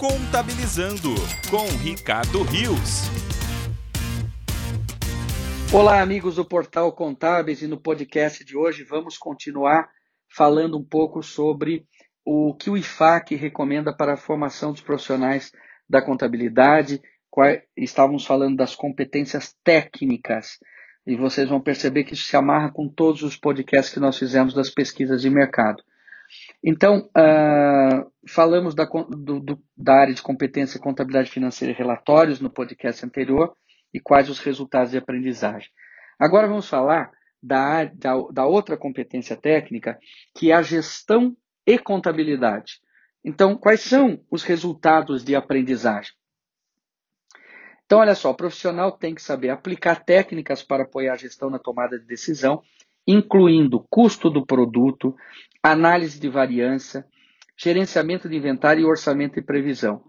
Contabilizando com Ricardo Rios. Olá, amigos do Portal Contábeis, e no podcast de hoje vamos continuar falando um pouco sobre o que o IFAC recomenda para a formação dos profissionais da contabilidade. Estávamos falando das competências técnicas e vocês vão perceber que isso se amarra com todos os podcasts que nós fizemos das pesquisas de mercado. Então, uh, falamos da, do, do, da área de competência contabilidade financeira e relatórios no podcast anterior e quais os resultados de aprendizagem. Agora vamos falar da, da, da outra competência técnica, que é a gestão e contabilidade. Então, quais são os resultados de aprendizagem? Então, olha só, o profissional tem que saber aplicar técnicas para apoiar a gestão na tomada de decisão, incluindo custo do produto, análise de variância, gerenciamento de inventário e orçamento e previsão.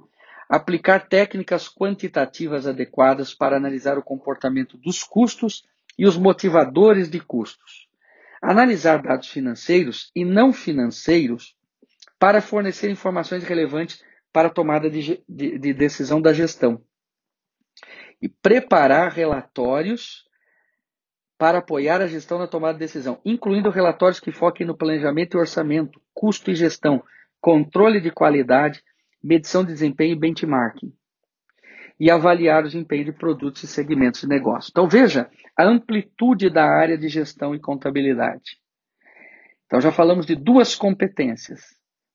Aplicar técnicas quantitativas adequadas para analisar o comportamento dos custos e os motivadores de custos. Analisar dados financeiros e não financeiros para fornecer informações relevantes para a tomada de, de, de decisão da gestão. E preparar relatórios para apoiar a gestão na tomada de decisão, incluindo relatórios que foquem no planejamento e orçamento, custo e gestão, controle de qualidade, medição de desempenho e benchmarking. E avaliar o desempenho de produtos e segmentos de negócio. Então veja a amplitude da área de gestão e contabilidade. Então já falamos de duas competências.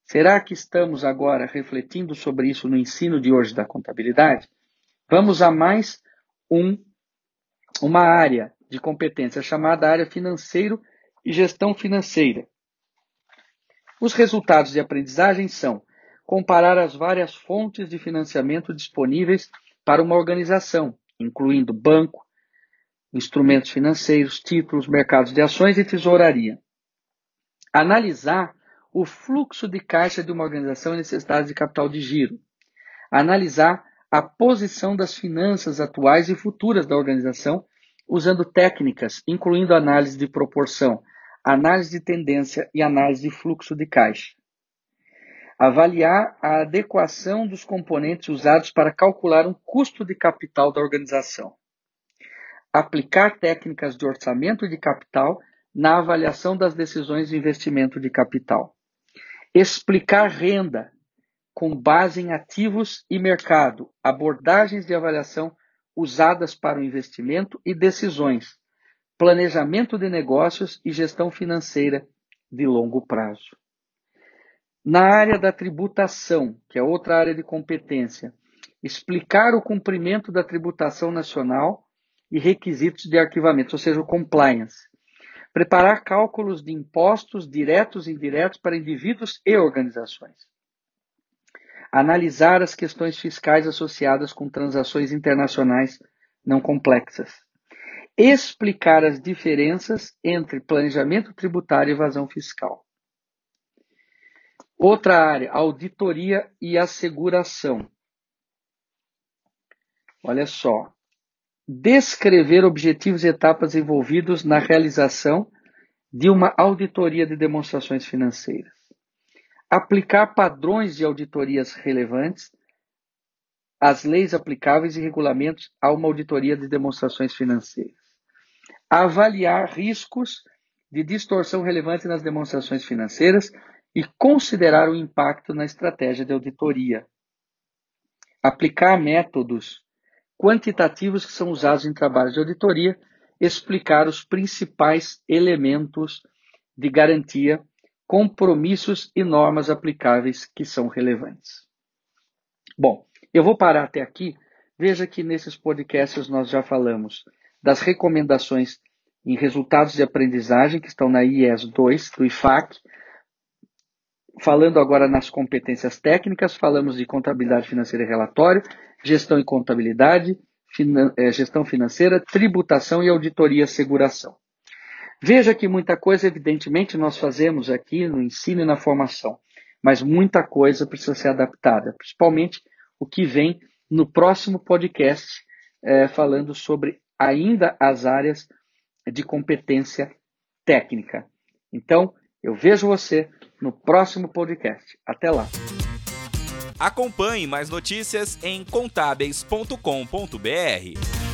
Será que estamos agora refletindo sobre isso no ensino de hoje da contabilidade? Vamos a mais um, uma área de competência chamada área financeiro e gestão financeira. Os resultados de aprendizagem são comparar as várias fontes de financiamento disponíveis para uma organização, incluindo banco, instrumentos financeiros, títulos, mercados de ações e tesouraria. Analisar o fluxo de caixa de uma organização e necessidades de capital de giro. Analisar a posição das finanças atuais e futuras da organização usando técnicas incluindo análise de proporção, análise de tendência e análise de fluxo de caixa. Avaliar a adequação dos componentes usados para calcular um custo de capital da organização. Aplicar técnicas de orçamento de capital na avaliação das decisões de investimento de capital. Explicar renda com base em ativos e mercado, abordagens de avaliação usadas para o investimento e decisões, planejamento de negócios e gestão financeira de longo prazo. Na área da tributação, que é outra área de competência, explicar o cumprimento da tributação nacional e requisitos de arquivamento, ou seja, o compliance. Preparar cálculos de impostos diretos e indiretos para indivíduos e organizações analisar as questões fiscais associadas com transações internacionais não complexas, explicar as diferenças entre planejamento tributário e evasão fiscal. Outra área, auditoria e asseguração. Olha só. Descrever objetivos e etapas envolvidos na realização de uma auditoria de demonstrações financeiras aplicar padrões de auditorias relevantes às leis aplicáveis e regulamentos a uma auditoria de demonstrações financeiras. Avaliar riscos de distorção relevante nas demonstrações financeiras e considerar o impacto na estratégia de auditoria. Aplicar métodos quantitativos que são usados em trabalhos de auditoria, explicar os principais elementos de garantia compromissos e normas aplicáveis que são relevantes. Bom, eu vou parar até aqui. Veja que nesses podcasts nós já falamos das recomendações em resultados de aprendizagem que estão na IES 2 do IFAC. Falando agora nas competências técnicas, falamos de contabilidade financeira e relatório, gestão e contabilidade, finan eh, gestão financeira, tributação e auditoria e seguração. Veja que muita coisa, evidentemente, nós fazemos aqui no ensino e na formação, mas muita coisa precisa ser adaptada, principalmente o que vem no próximo podcast, é, falando sobre ainda as áreas de competência técnica. Então, eu vejo você no próximo podcast. Até lá! Acompanhe mais notícias em contábeis.com.br.